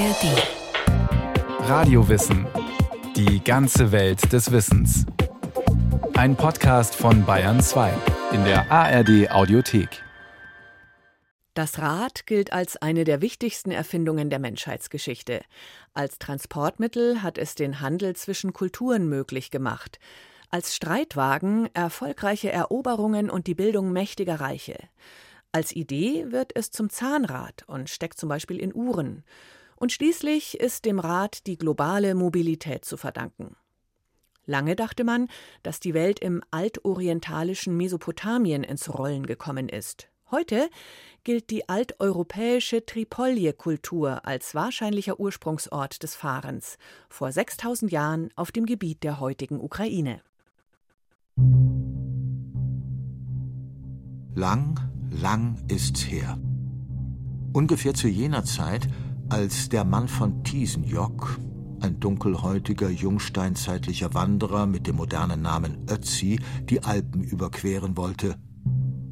ARD. Radiowissen. Die ganze Welt des Wissens. Ein Podcast von Bayern 2 in der ARD Audiothek. Das Rad gilt als eine der wichtigsten Erfindungen der Menschheitsgeschichte. Als Transportmittel hat es den Handel zwischen Kulturen möglich gemacht. Als Streitwagen erfolgreiche Eroberungen und die Bildung mächtiger Reiche. Als Idee wird es zum Zahnrad und steckt zum Beispiel in Uhren. Und schließlich ist dem Rad die globale Mobilität zu verdanken. Lange dachte man, dass die Welt im altorientalischen Mesopotamien ins Rollen gekommen ist. Heute gilt die alteuropäische Tripolje-Kultur als wahrscheinlicher Ursprungsort des Fahrens, vor 6000 Jahren auf dem Gebiet der heutigen Ukraine. Lang lang ist's her. Ungefähr zu jener Zeit, als der Mann von Thiesenjock, ein dunkelhäutiger, jungsteinzeitlicher Wanderer mit dem modernen Namen Ötzi, die Alpen überqueren wollte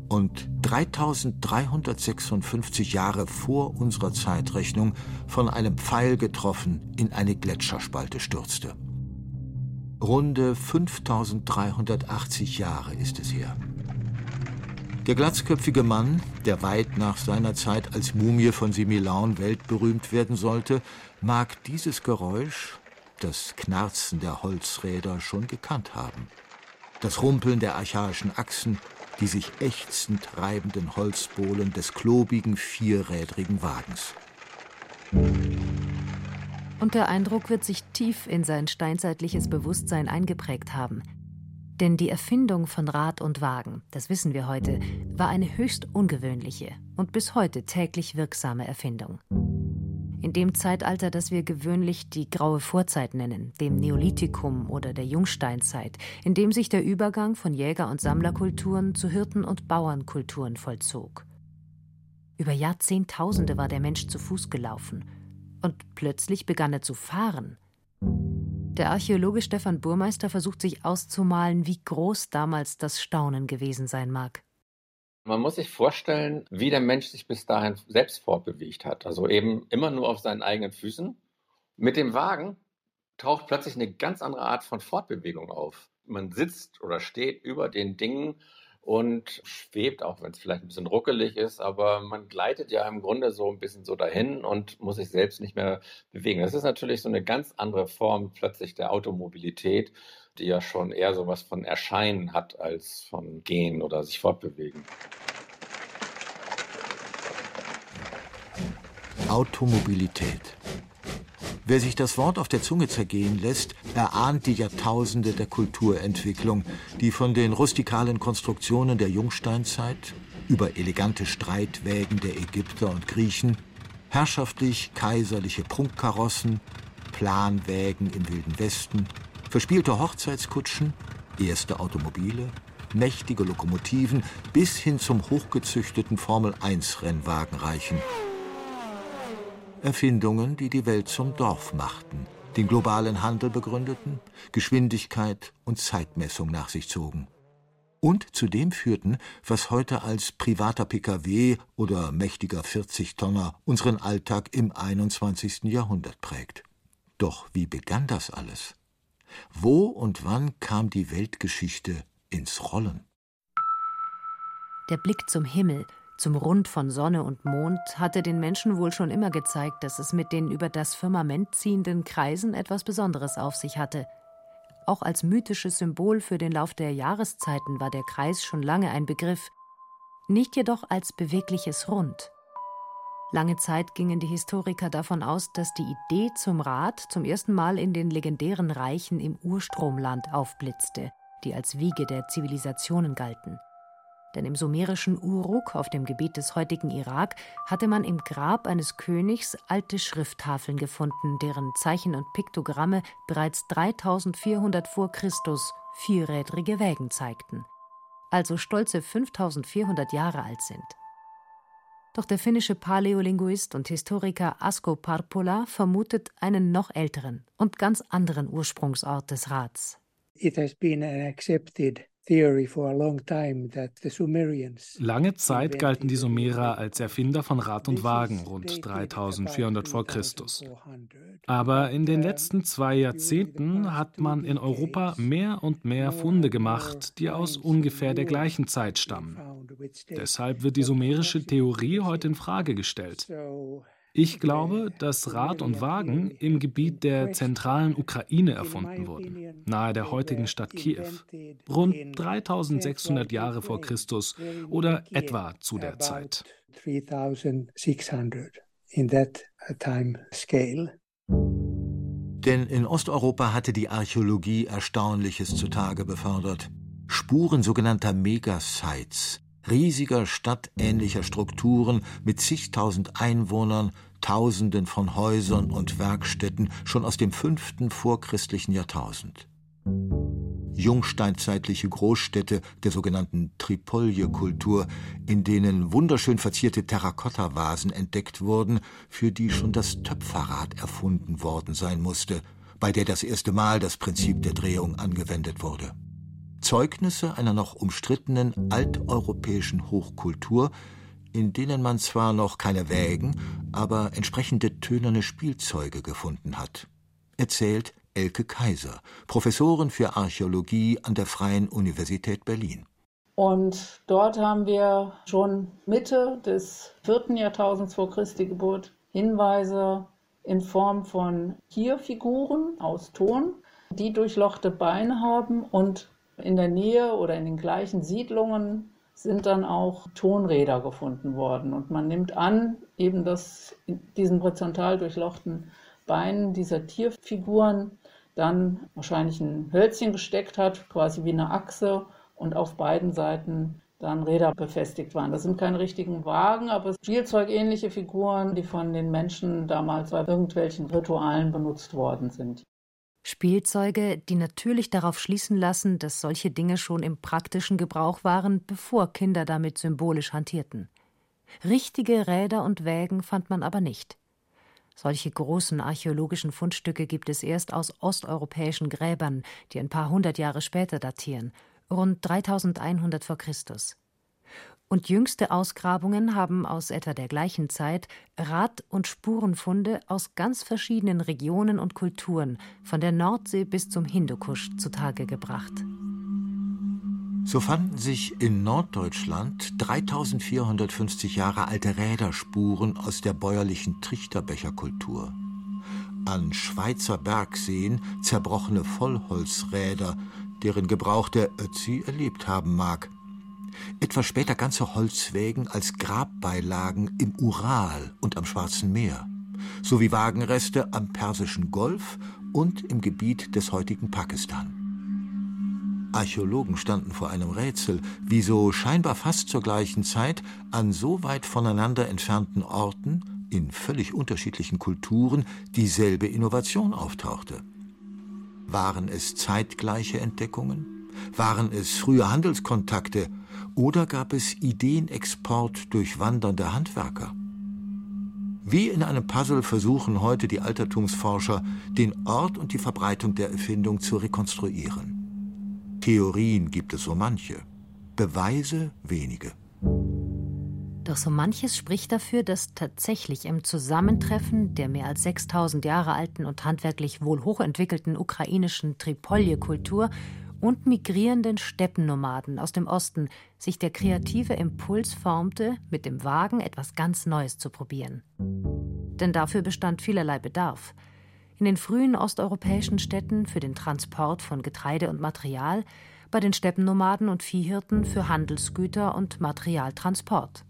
und 3356 Jahre vor unserer Zeitrechnung von einem Pfeil getroffen in eine Gletscherspalte stürzte. Runde 5380 Jahre ist es her. Der glatzköpfige Mann, der weit nach seiner Zeit als Mumie von Similaun weltberühmt werden sollte, mag dieses Geräusch, das Knarzen der Holzräder, schon gekannt haben. Das Rumpeln der archaischen Achsen, die sich ächzend reibenden Holzbohlen des klobigen, vierrädrigen Wagens. Und der Eindruck wird sich tief in sein steinzeitliches Bewusstsein eingeprägt haben – denn die Erfindung von Rad und Wagen, das wissen wir heute, war eine höchst ungewöhnliche und bis heute täglich wirksame Erfindung. In dem Zeitalter, das wir gewöhnlich die graue Vorzeit nennen, dem Neolithikum oder der Jungsteinzeit, in dem sich der Übergang von Jäger- und Sammlerkulturen zu Hirten- und Bauernkulturen vollzog. Über Jahrzehntausende war der Mensch zu Fuß gelaufen und plötzlich begann er zu fahren – der Archäologe Stefan Burmeister versucht sich auszumalen, wie groß damals das Staunen gewesen sein mag. Man muss sich vorstellen, wie der Mensch sich bis dahin selbst fortbewegt hat. Also eben immer nur auf seinen eigenen Füßen. Mit dem Wagen taucht plötzlich eine ganz andere Art von Fortbewegung auf. Man sitzt oder steht über den Dingen und schwebt, auch wenn es vielleicht ein bisschen ruckelig ist, aber man gleitet ja im Grunde so ein bisschen so dahin und muss sich selbst nicht mehr bewegen. Das ist natürlich so eine ganz andere Form plötzlich der Automobilität, die ja schon eher so was von Erscheinen hat als von Gehen oder sich fortbewegen. Automobilität. Wer sich das Wort auf der Zunge zergehen lässt, erahnt die Jahrtausende der Kulturentwicklung, die von den rustikalen Konstruktionen der Jungsteinzeit über elegante Streitwägen der Ägypter und Griechen, herrschaftlich kaiserliche Prunkkarossen, Planwägen im Wilden Westen, verspielte Hochzeitskutschen, erste Automobile, mächtige Lokomotiven bis hin zum hochgezüchteten Formel-1-Rennwagen reichen. Erfindungen, die die Welt zum Dorf machten, den globalen Handel begründeten, Geschwindigkeit und Zeitmessung nach sich zogen. Und zu dem führten, was heute als privater Pkw oder mächtiger 40-Tonner unseren Alltag im 21. Jahrhundert prägt. Doch wie begann das alles? Wo und wann kam die Weltgeschichte ins Rollen? Der Blick zum Himmel zum Rund von Sonne und Mond hatte den Menschen wohl schon immer gezeigt, dass es mit den über das Firmament ziehenden Kreisen etwas Besonderes auf sich hatte. Auch als mythisches Symbol für den Lauf der Jahreszeiten war der Kreis schon lange ein Begriff, nicht jedoch als bewegliches Rund. Lange Zeit gingen die Historiker davon aus, dass die Idee zum Rad zum ersten Mal in den legendären Reichen im Urstromland aufblitzte, die als Wiege der Zivilisationen galten denn im sumerischen Uruk auf dem Gebiet des heutigen Irak hatte man im Grab eines Königs alte Schrifttafeln gefunden, deren Zeichen und Piktogramme bereits 3400 vor Christus vierrädrige Wägen zeigten, also stolze 5400 Jahre alt sind. Doch der finnische Paläolinguist und Historiker Asko Parpola vermutet einen noch älteren und ganz anderen Ursprungsort des Rats. It has been accepted Lange Zeit galten die Sumerer als Erfinder von Rad und Wagen, rund 3400 vor Christus. Aber in den letzten zwei Jahrzehnten hat man in Europa mehr und mehr Funde gemacht, die aus ungefähr der gleichen Zeit stammen. Deshalb wird die sumerische Theorie heute in Frage gestellt. Ich glaube, dass Rad und Wagen im Gebiet der zentralen Ukraine erfunden wurden, nahe der heutigen Stadt Kiew, rund 3600 Jahre vor Christus oder etwa zu der Zeit. Denn in Osteuropa hatte die Archäologie Erstaunliches zutage befördert. Spuren sogenannter Megasites, riesiger stadtähnlicher Strukturen mit zigtausend Einwohnern, Tausenden von Häusern und Werkstätten schon aus dem fünften vorchristlichen Jahrtausend. Jungsteinzeitliche Großstädte der sogenannten Tripolje-Kultur, in denen wunderschön verzierte Terrakotta-Vasen entdeckt wurden, für die schon das Töpferrad erfunden worden sein musste, bei der das erste Mal das Prinzip der Drehung angewendet wurde. Zeugnisse einer noch umstrittenen alteuropäischen Hochkultur, in denen man zwar noch keine Wägen, aber entsprechende tönerne Spielzeuge gefunden hat. Erzählt Elke Kaiser, Professorin für Archäologie an der Freien Universität Berlin. Und dort haben wir schon Mitte des vierten Jahrtausends vor Christi Geburt Hinweise in Form von Tierfiguren aus Ton, die durchlochte Beine haben und in der Nähe oder in den gleichen Siedlungen sind dann auch Tonräder gefunden worden. Und man nimmt an, eben dass in diesen horizontal durchlochten Beinen dieser Tierfiguren dann wahrscheinlich ein Hölzchen gesteckt hat, quasi wie eine Achse, und auf beiden Seiten dann Räder befestigt waren. Das sind keine richtigen Wagen, aber spielzeugähnliche Figuren, die von den Menschen damals bei irgendwelchen Ritualen benutzt worden sind. Spielzeuge, die natürlich darauf schließen lassen, dass solche Dinge schon im praktischen Gebrauch waren, bevor Kinder damit symbolisch hantierten. Richtige Räder und Wägen fand man aber nicht. Solche großen archäologischen Fundstücke gibt es erst aus osteuropäischen Gräbern, die ein paar hundert Jahre später datieren, rund 3100 vor Christus und jüngste Ausgrabungen haben aus etwa der gleichen Zeit Rad- und Spurenfunde aus ganz verschiedenen Regionen und Kulturen, von der Nordsee bis zum Hindukusch, zutage gebracht. So fanden sich in Norddeutschland 3450 Jahre alte Räderspuren aus der bäuerlichen Trichterbecherkultur. An Schweizer Bergseen zerbrochene Vollholzräder, deren Gebrauch der Ötzi erlebt haben mag etwas später ganze Holzwägen als Grabbeilagen im Ural und am Schwarzen Meer, sowie Wagenreste am Persischen Golf und im Gebiet des heutigen Pakistan. Archäologen standen vor einem Rätsel, wieso scheinbar fast zur gleichen Zeit an so weit voneinander entfernten Orten in völlig unterschiedlichen Kulturen dieselbe Innovation auftauchte. Waren es zeitgleiche Entdeckungen? Waren es frühe Handelskontakte oder gab es Ideenexport durch wandernde Handwerker? Wie in einem Puzzle versuchen heute die Altertumsforscher, den Ort und die Verbreitung der Erfindung zu rekonstruieren. Theorien gibt es so manche, Beweise wenige. Doch so manches spricht dafür, dass tatsächlich im Zusammentreffen der mehr als 6000 Jahre alten und handwerklich wohl hochentwickelten ukrainischen Tripolje-Kultur und migrierenden Steppennomaden aus dem Osten sich der kreative Impuls formte, mit dem Wagen etwas ganz Neues zu probieren. Denn dafür bestand vielerlei Bedarf. In den frühen osteuropäischen Städten für den Transport von Getreide und Material, bei den Steppennomaden und Viehhirten für Handelsgüter und Materialtransport.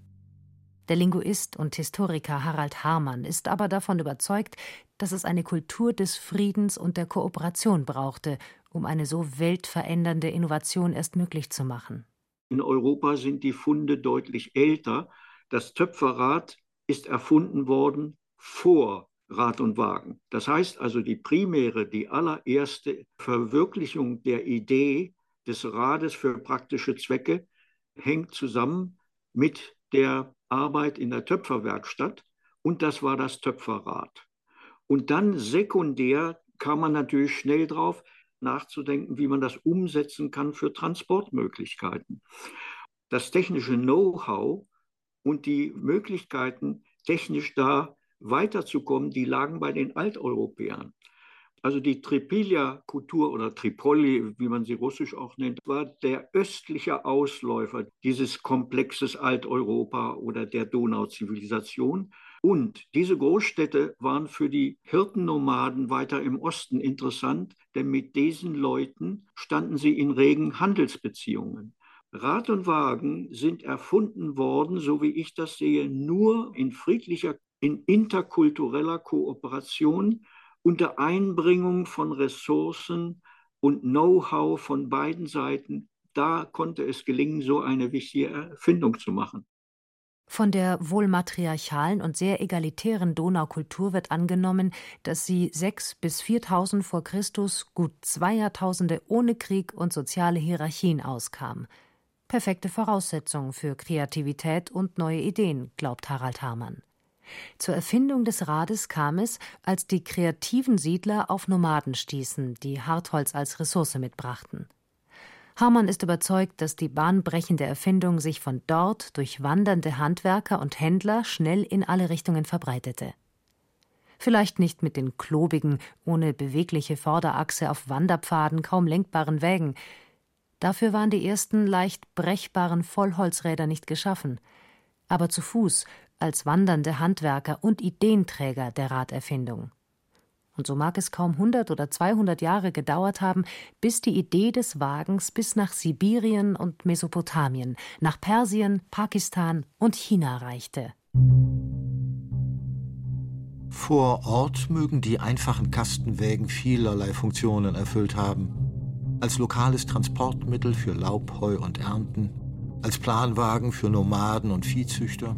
Der Linguist und Historiker Harald Hamann ist aber davon überzeugt, dass es eine Kultur des Friedens und der Kooperation brauchte, um eine so weltverändernde Innovation erst möglich zu machen. In Europa sind die Funde deutlich älter. Das Töpferrad ist erfunden worden vor Rad und Wagen. Das heißt also, die primäre, die allererste Verwirklichung der Idee des Rades für praktische Zwecke hängt zusammen mit der Arbeit in der Töpferwerkstatt und das war das Töpferrad. Und dann sekundär kam man natürlich schnell drauf, nachzudenken, wie man das umsetzen kann für Transportmöglichkeiten. Das technische Know-how und die Möglichkeiten, technisch da weiterzukommen, die lagen bei den Alteuropäern. Also die Tripilia-Kultur oder Tripoli, wie man sie russisch auch nennt, war der östliche Ausläufer dieses Komplexes Alteuropa oder der Donauzivilisation. Und diese Großstädte waren für die Hirtennomaden weiter im Osten interessant, denn mit diesen Leuten standen sie in regen Handelsbeziehungen. Rad und Wagen sind erfunden worden, so wie ich das sehe, nur in friedlicher, in interkultureller Kooperation unter Einbringung von Ressourcen und Know-how von beiden Seiten. Da konnte es gelingen, so eine wichtige Erfindung zu machen. Von der wohl matriarchalen und sehr egalitären Donaukultur wird angenommen, dass sie sechs bis 4000 vor Christus gut zwei Jahrtausende ohne Krieg und soziale Hierarchien auskam. Perfekte Voraussetzung für Kreativität und neue Ideen, glaubt Harald Hamann. Zur Erfindung des Rades kam es, als die kreativen Siedler auf Nomaden stießen, die Hartholz als Ressource mitbrachten. Hamann ist überzeugt, dass die bahnbrechende Erfindung sich von dort durch wandernde Handwerker und Händler schnell in alle Richtungen verbreitete. Vielleicht nicht mit den klobigen, ohne bewegliche Vorderachse auf Wanderpfaden kaum lenkbaren Wägen. Dafür waren die ersten leicht brechbaren Vollholzräder nicht geschaffen. Aber zu Fuß, als wandernde Handwerker und Ideenträger der Raderfindung. Und so mag es kaum 100 oder 200 Jahre gedauert haben, bis die Idee des Wagens bis nach Sibirien und Mesopotamien, nach Persien, Pakistan und China reichte. Vor Ort mögen die einfachen Kastenwägen vielerlei Funktionen erfüllt haben. Als lokales Transportmittel für Laub, Heu und Ernten, als Planwagen für Nomaden und Viehzüchter,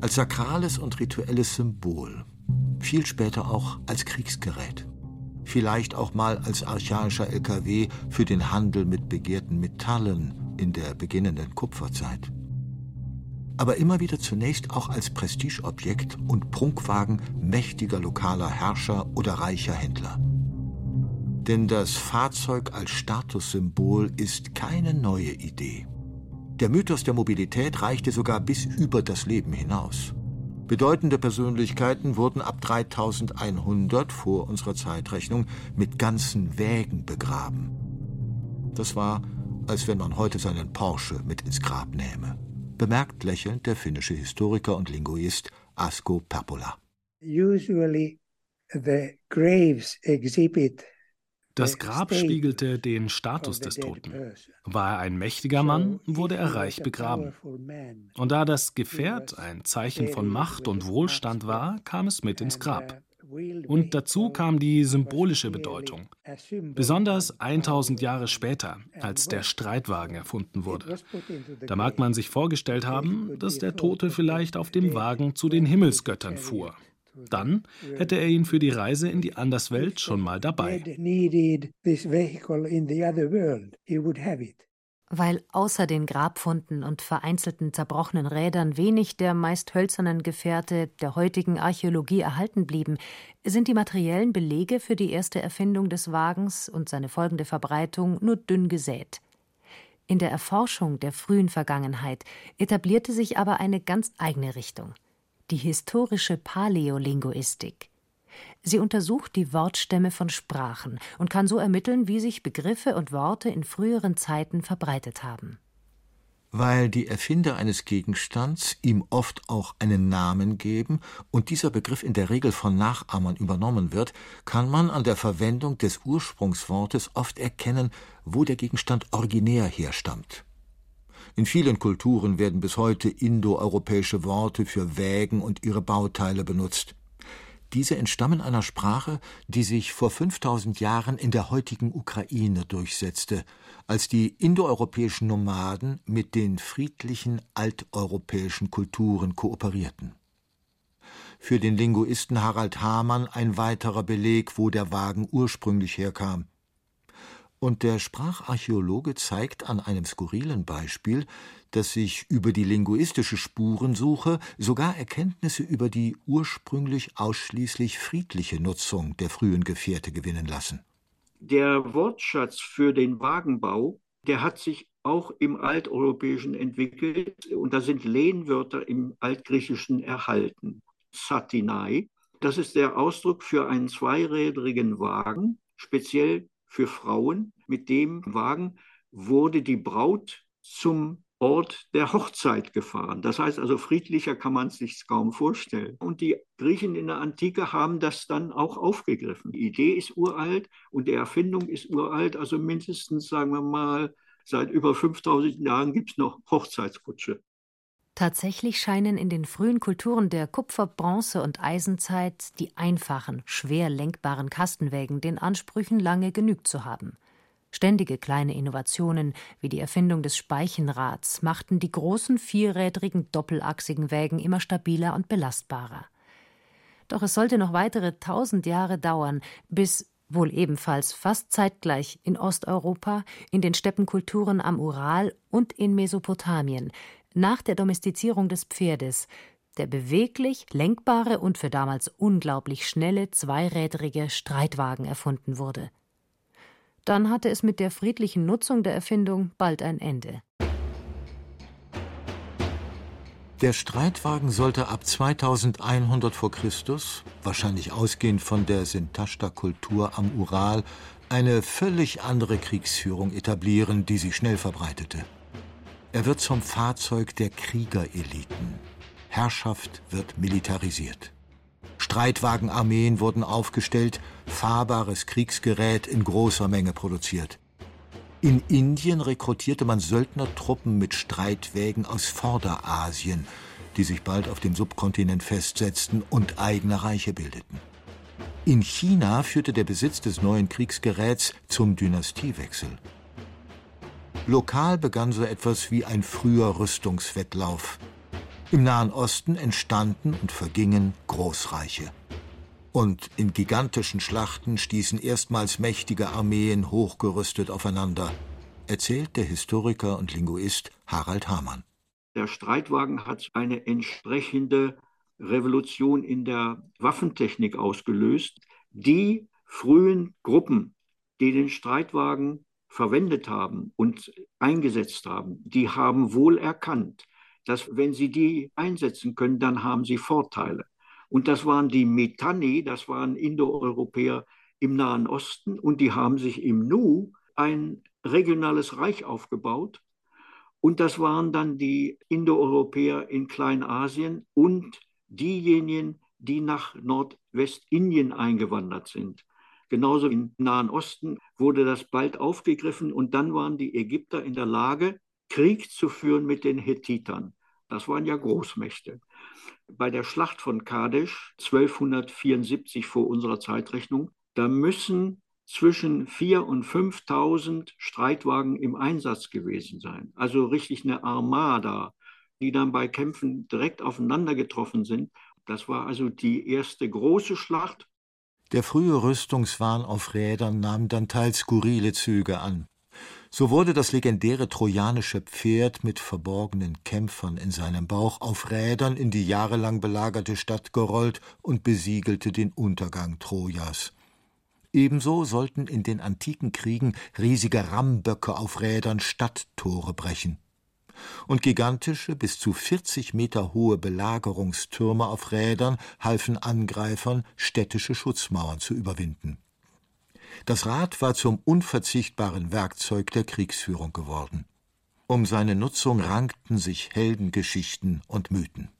als sakrales und rituelles Symbol viel später auch als Kriegsgerät. Vielleicht auch mal als archaischer LKW für den Handel mit begehrten Metallen in der beginnenden Kupferzeit. Aber immer wieder zunächst auch als Prestigeobjekt und Prunkwagen mächtiger lokaler Herrscher oder reicher Händler. Denn das Fahrzeug als Statussymbol ist keine neue Idee. Der Mythos der Mobilität reichte sogar bis über das Leben hinaus. Bedeutende Persönlichkeiten wurden ab 3100 vor unserer Zeitrechnung mit ganzen Wägen begraben. Das war, als wenn man heute seinen Porsche mit ins Grab nähme. Bemerkt lächelnd der finnische Historiker und Linguist Asko Perpola. Usually the graves exhibit das Grab spiegelte den Status des Toten. War er ein mächtiger Mann, wurde er reich begraben. Und da das Gefährt ein Zeichen von Macht und Wohlstand war, kam es mit ins Grab. Und dazu kam die symbolische Bedeutung. Besonders 1000 Jahre später, als der Streitwagen erfunden wurde. Da mag man sich vorgestellt haben, dass der Tote vielleicht auf dem Wagen zu den Himmelsgöttern fuhr dann hätte er ihn für die Reise in die Anderswelt schon mal dabei. Weil außer den Grabfunden und vereinzelten zerbrochenen Rädern wenig der meist hölzernen Gefährte der heutigen Archäologie erhalten blieben, sind die materiellen Belege für die erste Erfindung des Wagens und seine folgende Verbreitung nur dünn gesät. In der Erforschung der frühen Vergangenheit etablierte sich aber eine ganz eigene Richtung die historische Paläolinguistik. Sie untersucht die Wortstämme von Sprachen und kann so ermitteln, wie sich Begriffe und Worte in früheren Zeiten verbreitet haben. Weil die Erfinder eines Gegenstands ihm oft auch einen Namen geben und dieser Begriff in der Regel von Nachahmern übernommen wird, kann man an der Verwendung des Ursprungswortes oft erkennen, wo der Gegenstand originär herstammt. In vielen Kulturen werden bis heute indoeuropäische Worte für Wägen und ihre Bauteile benutzt. Diese entstammen einer Sprache, die sich vor 5000 Jahren in der heutigen Ukraine durchsetzte, als die indoeuropäischen Nomaden mit den friedlichen alteuropäischen Kulturen kooperierten. Für den Linguisten Harald Hamann ein weiterer Beleg, wo der Wagen ursprünglich herkam. Und der Spracharchäologe zeigt an einem skurrilen Beispiel, dass sich über die linguistische Spurensuche sogar Erkenntnisse über die ursprünglich ausschließlich friedliche Nutzung der frühen Gefährte gewinnen lassen. Der Wortschatz für den Wagenbau, der hat sich auch im Alteuropäischen entwickelt und da sind Lehnwörter im Altgriechischen erhalten. Satinai, das ist der Ausdruck für einen zweirädrigen Wagen, speziell für Frauen. Mit dem Wagen wurde die Braut zum Ort der Hochzeit gefahren. Das heißt also, friedlicher kann man es sich kaum vorstellen. Und die Griechen in der Antike haben das dann auch aufgegriffen. Die Idee ist uralt und die Erfindung ist uralt, also mindestens, sagen wir mal, seit über 5000 Jahren gibt es noch Hochzeitskutsche. Tatsächlich scheinen in den frühen Kulturen der Kupfer-, Bronze- und Eisenzeit die einfachen, schwer lenkbaren Kastenwägen den Ansprüchen lange genügt zu haben. Ständige kleine Innovationen wie die Erfindung des Speichenrads machten die großen vierrädrigen doppelachsigen Wägen immer stabiler und belastbarer. Doch es sollte noch weitere tausend Jahre dauern, bis wohl ebenfalls fast zeitgleich in Osteuropa, in den Steppenkulturen am Ural und in Mesopotamien, nach der Domestizierung des Pferdes, der beweglich, lenkbare und für damals unglaublich schnelle zweirädrige Streitwagen erfunden wurde. Dann hatte es mit der friedlichen Nutzung der Erfindung bald ein Ende. Der Streitwagen sollte ab 2100 v. Chr., wahrscheinlich ausgehend von der Sintashta-Kultur am Ural, eine völlig andere Kriegsführung etablieren, die sich schnell verbreitete. Er wird zum Fahrzeug der Kriegereliten. Herrschaft wird militarisiert. Streitwagenarmeen wurden aufgestellt, fahrbares Kriegsgerät in großer Menge produziert. In Indien rekrutierte man Söldnertruppen mit Streitwägen aus Vorderasien, die sich bald auf dem Subkontinent festsetzten und eigene Reiche bildeten. In China führte der Besitz des neuen Kriegsgeräts zum Dynastiewechsel. Lokal begann so etwas wie ein früher Rüstungswettlauf. Im Nahen Osten entstanden und vergingen Großreiche. Und in gigantischen Schlachten stießen erstmals mächtige Armeen hochgerüstet aufeinander, erzählt der Historiker und Linguist Harald Hamann. Der Streitwagen hat eine entsprechende Revolution in der Waffentechnik ausgelöst. Die frühen Gruppen, die den Streitwagen verwendet haben und eingesetzt haben, die haben wohl erkannt, dass wenn sie die einsetzen können, dann haben sie Vorteile. Und das waren die Mitanni, das waren Indoeuropäer im Nahen Osten und die haben sich im Nu ein regionales Reich aufgebaut. Und das waren dann die Indoeuropäer in Kleinasien und diejenigen, die nach Nordwestindien eingewandert sind. Genauso im Nahen Osten wurde das bald aufgegriffen und dann waren die Ägypter in der Lage, Krieg zu führen mit den Hethitern. Das waren ja Großmächte. Bei der Schlacht von Kadesh 1274 vor unserer Zeitrechnung, da müssen zwischen 4.000 und 5.000 Streitwagen im Einsatz gewesen sein. Also richtig eine Armada, die dann bei Kämpfen direkt aufeinander getroffen sind. Das war also die erste große Schlacht. Der frühe Rüstungswahn auf Rädern nahm dann teils skurrile Züge an. So wurde das legendäre trojanische Pferd mit verborgenen Kämpfern in seinem Bauch auf Rädern in die jahrelang belagerte Stadt gerollt und besiegelte den Untergang Trojas. Ebenso sollten in den antiken Kriegen riesige Rammböcke auf Rädern Stadttore brechen. Und gigantische, bis zu 40 Meter hohe Belagerungstürme auf Rädern halfen Angreifern, städtische Schutzmauern zu überwinden. Das Rad war zum unverzichtbaren Werkzeug der Kriegsführung geworden. Um seine Nutzung rankten sich Heldengeschichten und Mythen.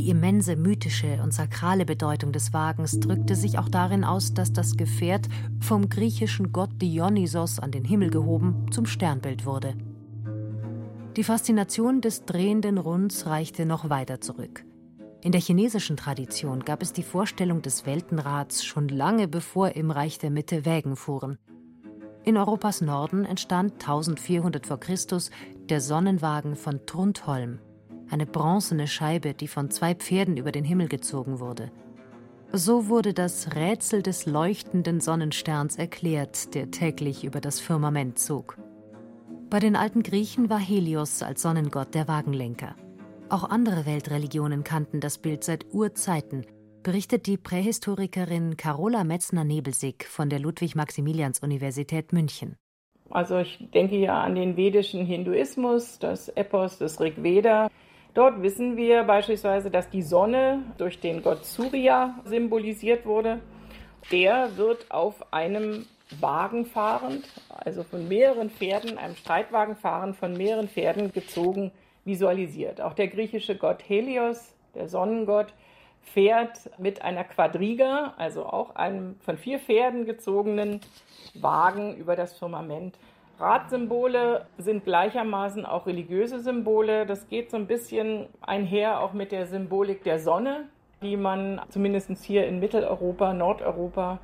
Die immense mythische und sakrale Bedeutung des Wagens drückte sich auch darin aus, dass das Gefährt vom griechischen Gott Dionysos an den Himmel gehoben zum Sternbild wurde. Die Faszination des drehenden Runds reichte noch weiter zurück. In der chinesischen Tradition gab es die Vorstellung des Weltenrads schon lange bevor im Reich der Mitte Wägen fuhren. In Europas Norden entstand 1400 v. Chr. der Sonnenwagen von Trundholm, eine bronzene Scheibe, die von zwei Pferden über den Himmel gezogen wurde. So wurde das Rätsel des leuchtenden Sonnensterns erklärt, der täglich über das Firmament zog. Bei den alten Griechen war Helios als Sonnengott der Wagenlenker. Auch andere Weltreligionen kannten das Bild seit Urzeiten. berichtet die Prähistorikerin Carola Metzner-Nebelsig von der Ludwig-Maximilians-Universität München. Also ich denke ja an den vedischen Hinduismus, das Epos des Rig Veda. Dort wissen wir beispielsweise, dass die Sonne durch den Gott Surya symbolisiert wurde. Der wird auf einem Wagen fahrend, also von mehreren Pferden, einem Streitwagen fahrend, von mehreren Pferden gezogen, visualisiert. Auch der griechische Gott Helios, der Sonnengott, fährt mit einer Quadriga, also auch einem von vier Pferden gezogenen Wagen über das Firmament. Radsymbole sind gleichermaßen auch religiöse Symbole. Das geht so ein bisschen einher auch mit der Symbolik der Sonne, die man zumindest hier in Mitteleuropa, Nordeuropa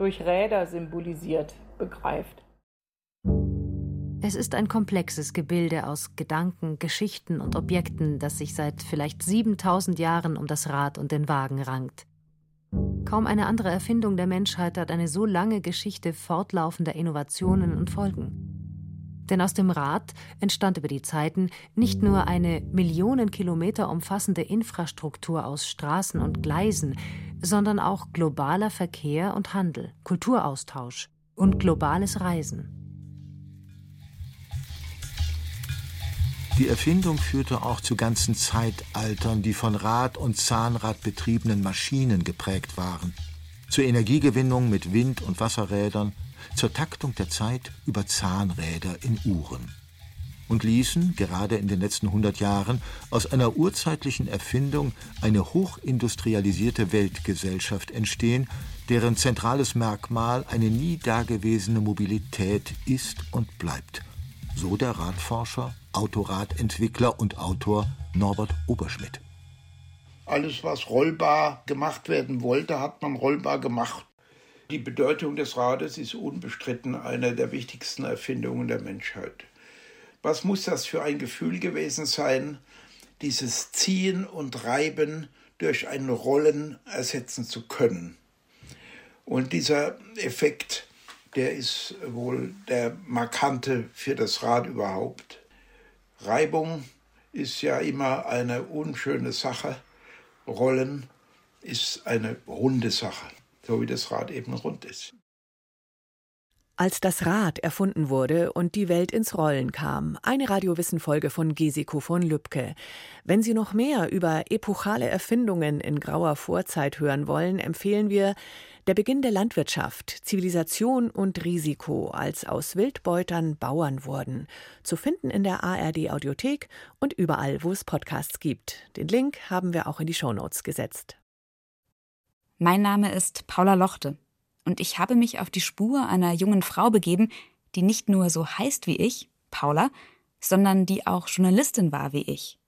durch Räder symbolisiert begreift. Es ist ein komplexes Gebilde aus Gedanken, Geschichten und Objekten, das sich seit vielleicht 7000 Jahren um das Rad und den Wagen rankt. Kaum eine andere Erfindung der Menschheit hat eine so lange Geschichte fortlaufender Innovationen und Folgen. Denn aus dem Rad entstand über die Zeiten nicht nur eine Millionen Kilometer umfassende Infrastruktur aus Straßen und Gleisen, sondern auch globaler Verkehr und Handel, Kulturaustausch und globales Reisen. Die Erfindung führte auch zu ganzen Zeitaltern, die von Rad- und Zahnrad betriebenen Maschinen geprägt waren, zur Energiegewinnung mit Wind- und Wasserrädern, zur Taktung der Zeit über Zahnräder in Uhren und ließen, gerade in den letzten hundert Jahren, aus einer urzeitlichen Erfindung eine hochindustrialisierte Weltgesellschaft entstehen, deren zentrales Merkmal eine nie dagewesene Mobilität ist und bleibt. So der Radforscher, Autoradentwickler und Autor Norbert Oberschmidt. Alles, was rollbar gemacht werden wollte, hat man rollbar gemacht. Die Bedeutung des Rades ist unbestritten eine der wichtigsten Erfindungen der Menschheit. Was muss das für ein Gefühl gewesen sein, dieses Ziehen und Reiben durch ein Rollen ersetzen zu können? Und dieser Effekt, der ist wohl der markante für das Rad überhaupt. Reibung ist ja immer eine unschöne Sache. Rollen ist eine runde Sache so wie das Rad eben rund ist. Als das Rad erfunden wurde und die Welt ins Rollen kam, eine Radiowissen-Folge von Gesiko von Lübcke. Wenn Sie noch mehr über epochale Erfindungen in grauer Vorzeit hören wollen, empfehlen wir Der Beginn der Landwirtschaft, Zivilisation und Risiko, als aus Wildbeutern Bauern wurden. Zu finden in der ARD Audiothek und überall, wo es Podcasts gibt. Den Link haben wir auch in die Shownotes gesetzt. Mein Name ist Paula Lochte und ich habe mich auf die Spur einer jungen Frau begeben, die nicht nur so heißt wie ich, Paula, sondern die auch Journalistin war wie ich.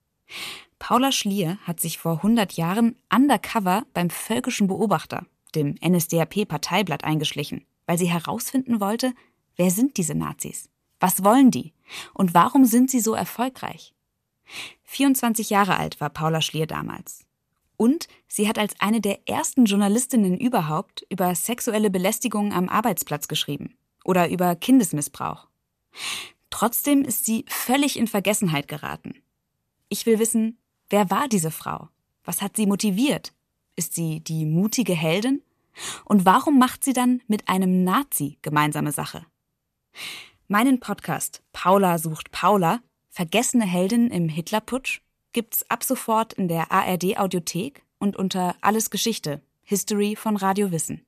Paula Schlier hat sich vor 100 Jahren undercover beim Völkischen Beobachter, dem NSDAP-Parteiblatt, eingeschlichen, weil sie herausfinden wollte, wer sind diese Nazis? Was wollen die? Und warum sind sie so erfolgreich? 24 Jahre alt war Paula Schlier damals. Und sie hat als eine der ersten Journalistinnen überhaupt über sexuelle Belästigung am Arbeitsplatz geschrieben oder über Kindesmissbrauch. Trotzdem ist sie völlig in Vergessenheit geraten. Ich will wissen, wer war diese Frau? Was hat sie motiviert? Ist sie die mutige Heldin? Und warum macht sie dann mit einem Nazi gemeinsame Sache? Meinen Podcast Paula sucht Paula, vergessene Heldin im Hitlerputsch, gibt's ab sofort in der ARD Audiothek und unter Alles Geschichte, History von Radio Wissen.